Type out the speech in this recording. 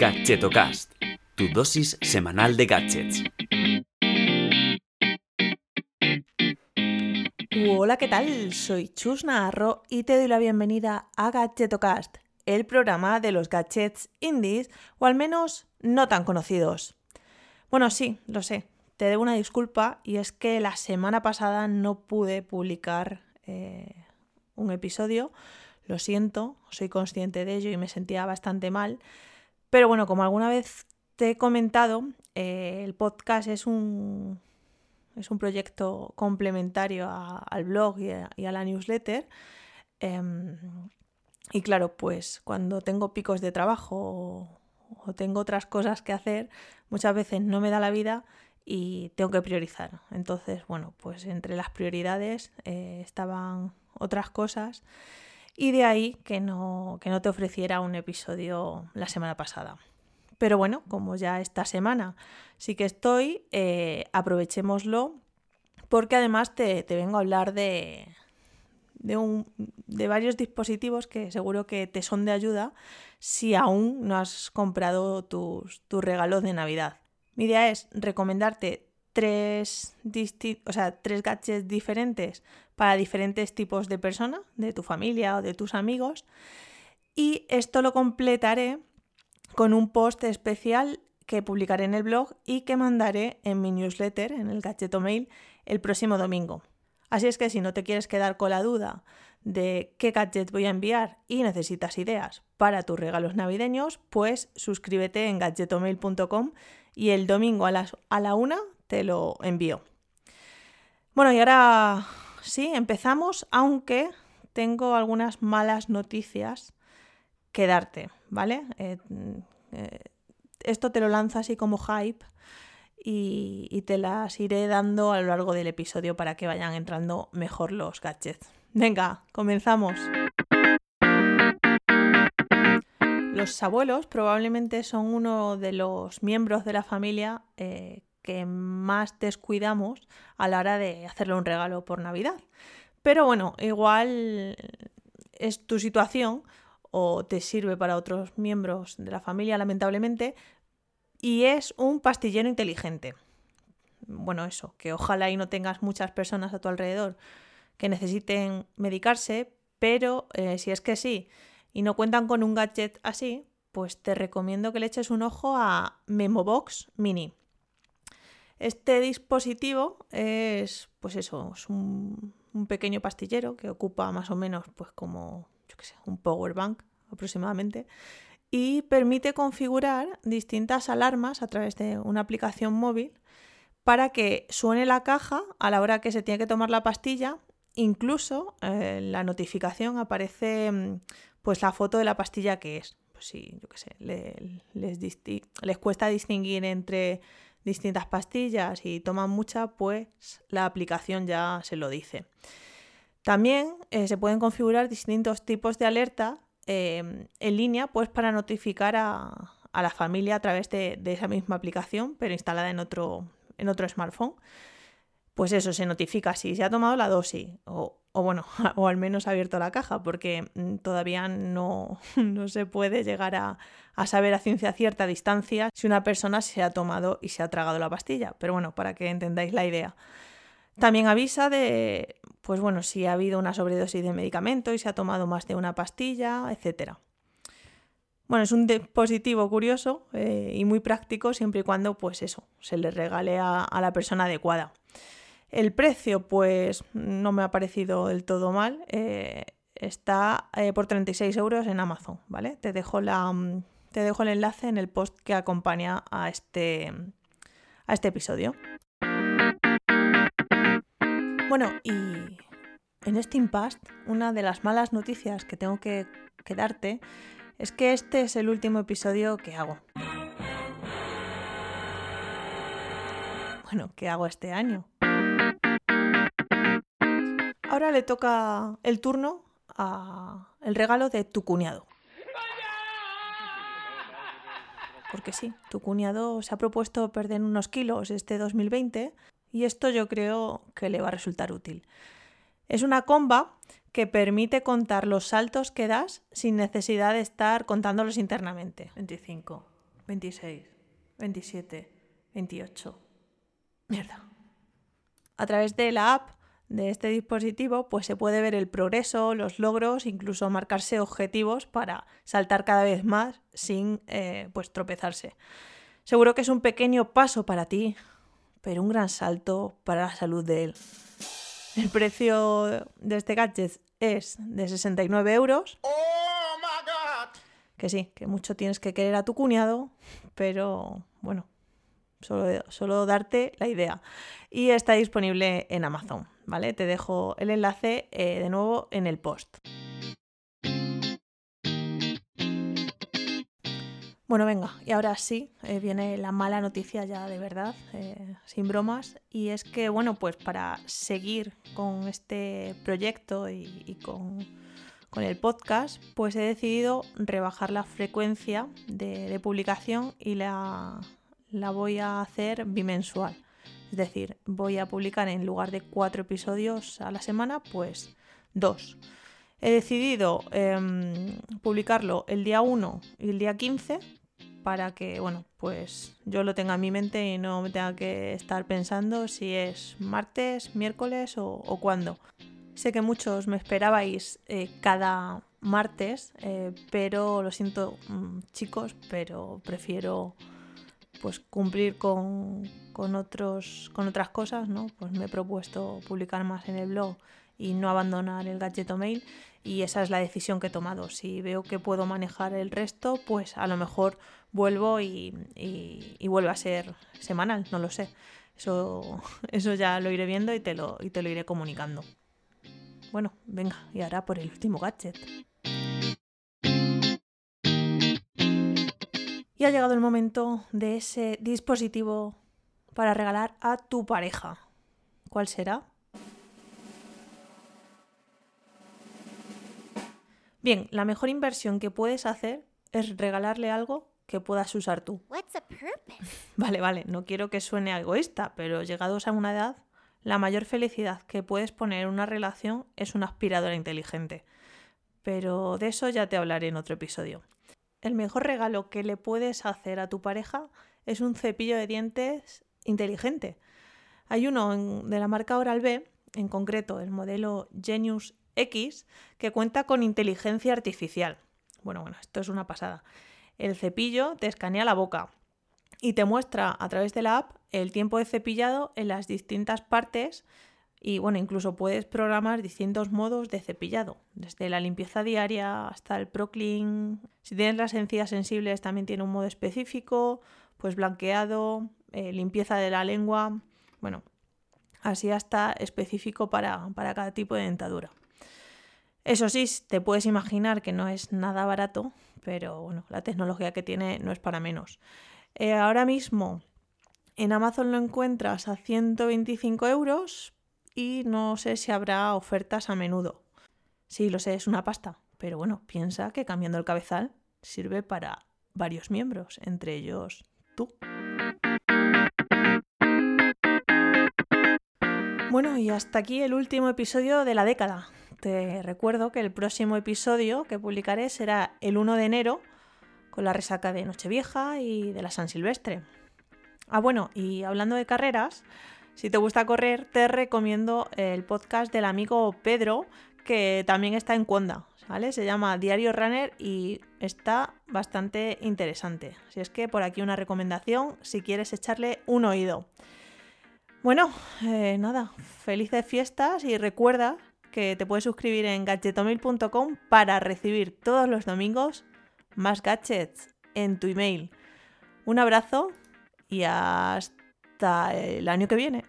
Gadgetocast, tu dosis semanal de gadgets. Hola, ¿qué tal? Soy Chus Navarro y te doy la bienvenida a Gadgetocast, el programa de los gadgets indies, o al menos no tan conocidos. Bueno, sí, lo sé, te debo una disculpa y es que la semana pasada no pude publicar eh, un episodio. Lo siento, soy consciente de ello y me sentía bastante mal. Pero bueno, como alguna vez te he comentado, eh, el podcast es un, es un proyecto complementario al blog y a, la newsletter. Em, y claro, pues cuando tengo picos de trabajo o, tengo otras cosas que hacer, muchas veces no me da la vida y tengo que priorizar. Entonces, bueno, pues entre las prioridades eh, estaban otras cosas y de ahí que no, que no te ofreciera un episodio la semana pasada. Pero bueno, como ya esta semana sí que estoy, eh, aprovechémoslo porque además te, vengo a hablar de, de, un, de, varios dispositivos que seguro que te son de ayuda si aún no has comprado tus, tus regalos de Navidad. Mi idea es recomendarte tres, o sea, tres gadgets diferentes para diferentes tipos de personas, de tu familia o de tus amigos. Y esto lo completaré con un post especial que publicaré en el blog y que mandaré en mi newsletter, en el Gadgeto Mail, el próximo domingo. Así es que si no te quieres quedar con la duda de qué gadget voy a enviar y necesitas ideas para tus regalos navideños, pues suscríbete en gadgetomail.com y el domingo a, las, a la una te lo envío. Bueno, y ahora sí, empezamos, aunque tengo algunas malas noticias que darte, ¿vale? Eh, eh, esto te lo lanzo así como hype y, te las iré dando a lo largo del episodio para que vayan entrando mejor los gadgets. Venga, comenzamos. Los abuelos probablemente son uno de los miembros de la familia eh, que más descuidamos a la hora de hacerle un regalo por Navidad. Pero bueno, igual es tu situación o te sirve para otros miembros de la familia, lamentablemente, y es un pastillero inteligente. Bueno, eso, que ojalá y no tengas muchas personas a tu alrededor que necesiten medicarse, pero eh, si es que sí y no cuentan con un gadget así, pues te recomiendo que le eches un ojo a Memobox Mini. Este dispositivo es, pues eso, es un, pequeño pastillero que ocupa más o menos, pues como, yo qué sé, un power bank aproximadamente y permite configurar distintas alarmas a través de una aplicación móvil para que suene la caja a la hora que se tiene que tomar la pastilla. Incluso eh, en la notificación aparece mm, pues la foto de la pastilla que es. Pues sí, yo qué sé, les, les cuesta distinguir entre distintas pastillas y toman mucha, pues la aplicación ya se lo dice. También eh, se pueden configurar distintos tipos de alerta em, en línea, pues para notificar a, la familia a través de, esa misma aplicación, pero instalada en otro, en otro smartphone. Pues eso, se notifica si se ha tomado la dosis o, o bueno, o al menos ha abierto la caja, porque mm, todavía no, no se puede llegar a, a, saber a ciencia cierta distancia si una persona se ha tomado y se ha tragado la pastilla. Pero bueno, para que entendáis la idea. También avisa de, pues bueno, si ha habido una sobredosis de medicamento y se ha tomado más de una pastilla, etc. Bueno, es un dispositivo curioso eh, y muy práctico siempre y cuando, pues eso, se le regale a, a la persona adecuada. El precio, pues no me ha parecido del todo mal. Eh, está eh, por 36 euros en Amazon, ¿vale? Te dejo, la, mm, te dejo el enlace en el post que acompaña a este, a este episodio. Bueno, y en este impasse, una de las malas noticias que tengo que, que darte es que este es el último episodio que hago. Bueno, ¿qué hago este año? Ahora le toca el turno a el regalo de tu cuñado. Porque sí, tu cuñado se ha propuesto perder unos kilos este 2020 y esto yo creo que le va a resultar útil. Es una comba que permite contar los saltos que das sin necesidad de estar contándolos internamente. 25, 26, 27, 28. Mierda. A través de la app de este dispositivo, pues se puede ver el progreso, los logros, incluso marcarse objetivos para saltar cada vez más sin eh, pues tropezarse. Seguro que es un pequeño paso para ti, pero un gran salto para la salud de él. El precio de este gadget es de 69 euros. Que sí, que mucho tienes que querer a tu cuñado, pero bueno, solo, darte la idea. Y está disponible en Amazon. ¿vale? Te dejo el enlace eh, de nuevo en el post. Bueno, venga, y ahora sí, eh, viene la mala noticia ya de verdad, eh, sin bromas, y es que, bueno, pues para seguir con este proyecto y, con, el podcast, pues he decidido rebajar la frecuencia de, publicación y la, la voy a hacer bimensual. Es decir, voy a publicar en lugar de cuatro episodios a la semana, pues dos. He decidido em, publicarlo el día 1 y el día 15 para que, bueno, pues yo lo tenga en mi mente y no me tenga que estar pensando si es martes, miércoles o, cuándo. Sé que muchos me esperabais eh, cada martes, eh, pero lo siento mm, chicos, pero prefiero pues cumplir con, otros, con otras cosas, ¿no? Pues me he propuesto publicar más en el blog y no abandonar el gadget mail y esa es la decisión que he tomado. Si veo que puedo manejar el resto, pues a lo mejor vuelvo y, y, vuelve a ser semanal, no lo sé. Eso, eso ya lo iré viendo y te lo, y te lo iré comunicando. Bueno, venga, y ahora por el último gadget. Y ha llegado el momento de ese dispositivo para regalar a tu pareja. ¿Cuál será? Bien, la mejor inversión que puedes hacer es regalarle algo que puedas usar tú. Vale, vale, no quiero que suene egoísta, pero llegados a una edad, la mayor felicidad que puedes poner en una relación es una aspiradora inteligente. Pero de eso ya te hablaré en otro episodio el mejor regalo que le puedes hacer a tu pareja es un cepillo de dientes inteligente. Hay uno de la marca Oral-B, en concreto el modelo Genius X, que cuenta con inteligencia artificial. Bueno, bueno, esto es una pasada. El cepillo te escanea la boca y te muestra a través de la app el tiempo de cepillado en las distintas partes y bueno, incluso puedes programar distintos modos de cepillado, desde la limpieza diaria hasta el Proclean. Si tienes las encías sensibles también tiene un modo específico, pues blanqueado, eh, limpieza de la lengua, bueno, así hasta específico para, cada tipo de dentadura. Eso sí, te puedes imaginar que no es nada barato, pero bueno, la tecnología que tiene no es para menos. Eh, ahora mismo en Amazon lo encuentras a 125 euros, y no sé si habrá ofertas a menudo. Sí, lo sé, es una pasta, pero bueno, piensa que cambiando el cabezal sirve para varios miembros, entre ellos tú. Bueno, y hasta aquí el último episodio de la década. Te recuerdo que el próximo episodio que publicaré será el 1 de enero, con la resaca de Nochevieja y de la San Silvestre. Ah, bueno, y hablando de carreras, si te gusta correr, te recomiendo el podcast del amigo Pedro, que también está en Conda, ¿vale? Se llama Diario Runner y está bastante interesante. Así es que por aquí una recomendación si quieres echarle un oído. Bueno, eh, nada, felices fiestas y recuerda que te puedes suscribir en gadgetomil.com para recibir todos los domingos más gadgets en tu email. Un abrazo y hasta el año que viene.